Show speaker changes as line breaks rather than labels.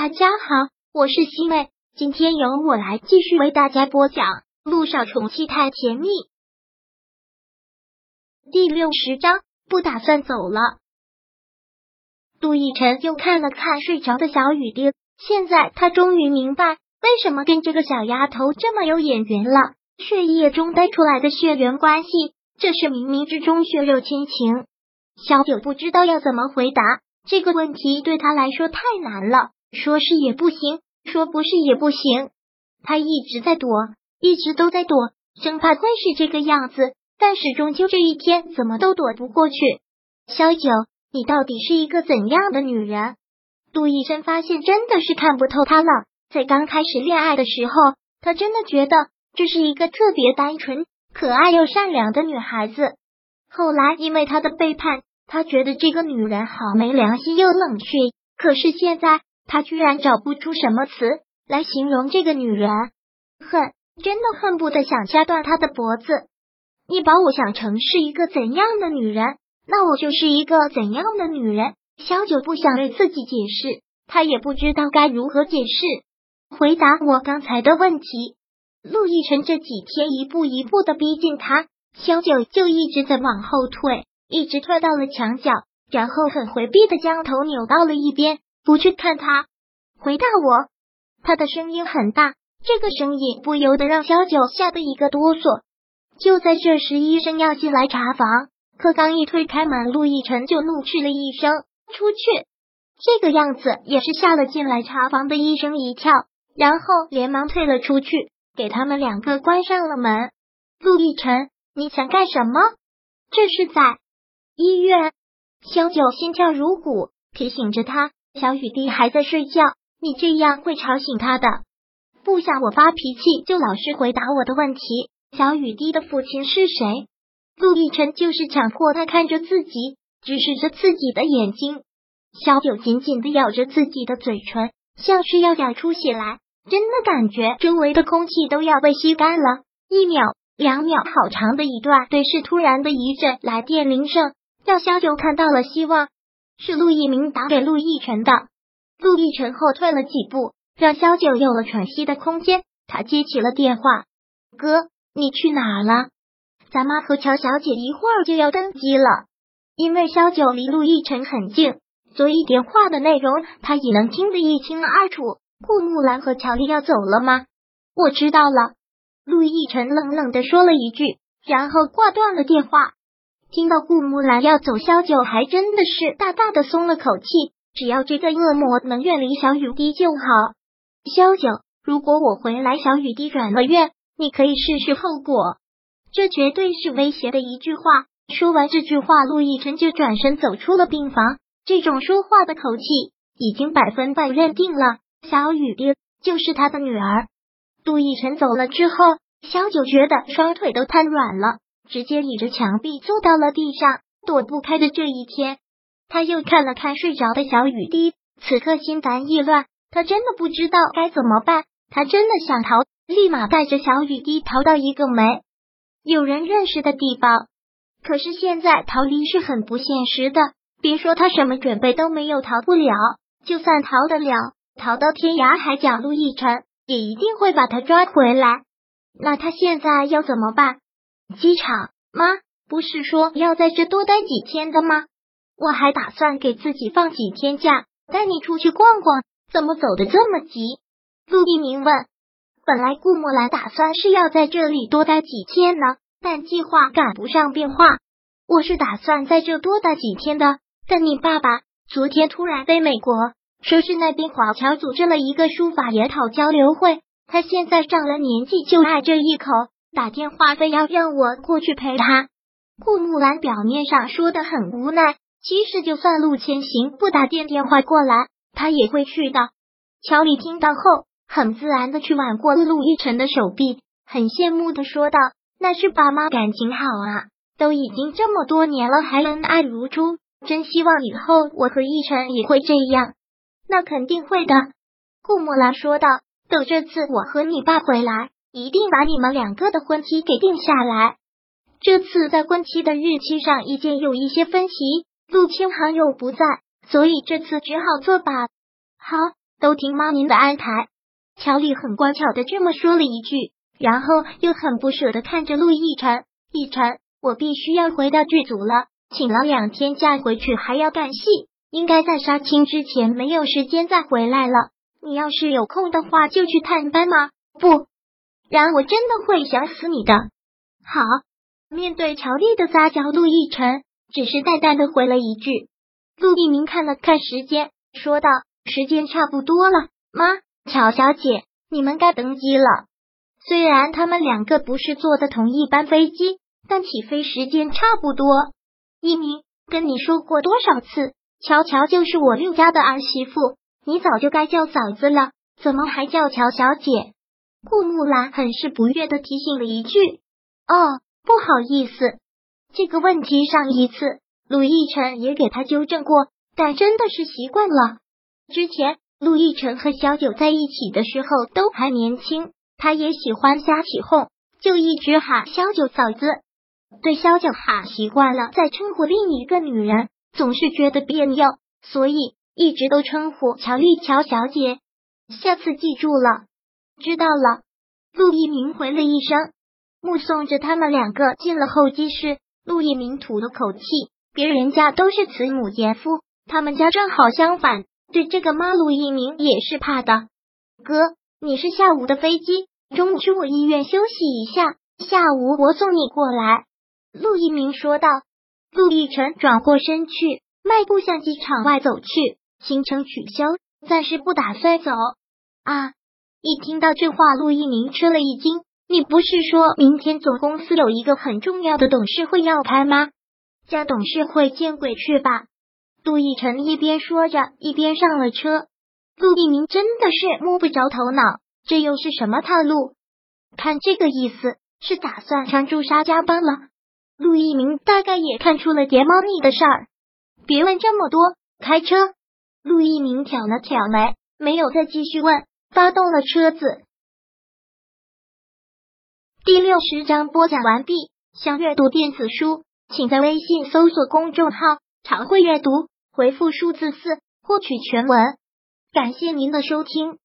大家好，我是西妹，今天由我来继续为大家播讲《路上宠妻太甜蜜》第六十章。不打算走了。杜奕辰又看了看睡着的小雨滴，现在他终于明白为什么跟这个小丫头这么有眼缘了。血液中带出来的血缘关系，这是冥冥之中血肉亲情。小九不知道要怎么回答这个问题，对他来说太难了。说是也不行，说不是也不行。他一直在躲，一直都在躲，生怕会是这个样子。但是终究这一天怎么都躲不过去。萧九，你到底是一个怎样的女人？杜医生发现真的是看不透她了。在刚开始恋爱的时候，他真的觉得这是一个特别单纯、可爱又善良的女孩子。后来因为他的背叛，他觉得这个女人好没良心又冷血。可是现在。他居然找不出什么词来形容这个女人，恨，真的恨不得想掐断她的脖子。你把我想成是一个怎样的女人，那我就是一个怎样的女人。萧九不想为自己解释，他也不知道该如何解释。回答我刚才的问题。陆亦辰这几天一步一步的逼近他，萧九就一直在往后退，一直退到了墙角，然后很回避的将头扭到了一边。不去看他，回答我。他的声音很大，这个声音不由得让小九吓得一个哆嗦。就在这时，医生要进来查房，可刚一推开门，陆亦辰就怒斥了一声：“出去！”这个样子也是吓了进来查房的医生一跳，然后连忙退了出去，给他们两个关上了门。陆亦辰，你想干什么？这是在医院。小九心跳如鼓，提醒着他。小雨滴还在睡觉，你这样会吵醒他的。不想我发脾气，就老实回答我的问题。小雨滴的父亲是谁？陆亦辰就是强迫他看着自己，直视着自己的眼睛。小九紧紧的咬着自己的嘴唇，像是要咬出血来，真的感觉周围的空气都要被吸干了。一秒、两秒，好长的一段对视，突然的一阵来电铃声，让小九看到了希望。是陆一鸣打给陆亦辰的。陆亦辰后退了几步，让萧九有了喘息的空间。他接起了电话：“哥，你去哪了？咱妈和乔小姐一会儿就要登机了。”因为萧九离陆亦辰很近，所以电话的内容他也能听得一清二楚。顾木兰和乔丽要走了吗？我知道了。陆亦辰冷冷的说了一句，然后挂断了电话。听到顾木兰要走，萧九还真的是大大的松了口气。只要这个恶魔能远离小雨滴就好。萧九，如果我回来，小雨滴转了院，你可以试试后果。这绝对是威胁的一句话。说完这句话，陆亦辰就转身走出了病房。这种说话的口气，已经百分百认定了小雨滴就是他的女儿。陆亦辰走了之后，萧九觉得双腿都瘫软了。直接倚着墙壁坐到了地上，躲不开的这一天，他又看了看睡着的小雨滴，此刻心烦意乱，他真的不知道该怎么办。他真的想逃，立马带着小雨滴逃到一个没有人认识的地方。可是现在逃离是很不现实的，别说他什么准备都没有，逃不了。就算逃得了，逃到天涯海角，陆亦辰也一定会把他抓回来。那他现在要怎么办？机场妈不是说要在这多待几天的吗？我还打算给自己放几天假，带你出去逛逛。怎么走的这么急？陆一鸣问。本来顾木兰打算是要在这里多待几天呢，但计划赶不上变化。我是打算在这多待几天的，但你爸爸昨天突然飞美国，说是那边华侨组织了一个书法研讨交流会，他现在上了年纪，就爱这一口。打电话非要让我过去陪他，顾木兰表面上说的很无奈，其实就算陆千行不打电电话过来，他也会去的。乔丽听到后，很自然的去挽过陆亦辰的手臂，很羡慕的说道：“那是爸妈感情好啊，都已经这么多年了，还恩爱如初，真希望以后我和亦辰也会这样。”那肯定会的，顾木兰说道：“等这次我和你爸回来。”一定把你们两个的婚期给定下来。这次在婚期的日期上意见有一些分歧，陆清寒又不在，所以这次只好作罢。好，都听妈您的安排。乔丽很乖巧的这么说了一句，然后又很不舍的看着陆亦辰。亦辰，我必须要回到剧组了，请了两天假回去还要干戏，应该在杀青之前没有时间再回来了。你要是有空的话，就去探班吗？不然我真的会想死你的。好，面对乔丽的撒娇，陆亦辰只是淡淡的回了一句。陆一鸣看了看时间，说道：“时间差不多了，妈，乔小姐，你们该登机了。”虽然他们两个不是坐的同一班飞机，但起飞时间差不多。一鸣跟你说过多少次，乔乔就是我陆家的儿媳妇，你早就该叫嫂子了，怎么还叫乔小姐？顾木兰很是不悦的提醒了一句：“哦，不好意思，这个问题上一次陆亦辰也给他纠正过，但真的是习惯了。之前陆亦辰和小九在一起的时候都还年轻。”他也喜欢瞎起哄，就一直喊萧九嫂子。对萧九喊习惯了，再称呼另一个女人，总是觉得别扭，所以一直都称呼乔丽乔小姐。下次记住了，知道了。陆一鸣回了一声，目送着他们两个进了候机室。陆一鸣吐了口气，别人家都是慈母严父，他们家正好相反，对这个妈陆一鸣也是怕的。哥。你是下午的飞机，中午去我医院休息一下，下午我送你过来。”陆一鸣说道。陆亦辰转过身去，迈步向机场外走去。行程取消，暂时不打算走。啊！一听到这话，陆一鸣吃了一惊。你不是说明天总公司有一个很重要的董事会要开吗？叫董事会见鬼去吧！陆亦辰一边说着，一边上了车。陆一鸣真的是摸不着头脑，这又是什么套路？看这个意思，是打算让朱砂加班了。陆一鸣大概也看出了叠猫腻的事儿。别问这么多，开车。陆一鸣挑了挑眉，没有再继续问，发动了车子。第六十章播讲完毕。想阅读电子书，请在微信搜索公众号“常会阅读”，回复数字四获取全文。感谢您的收听。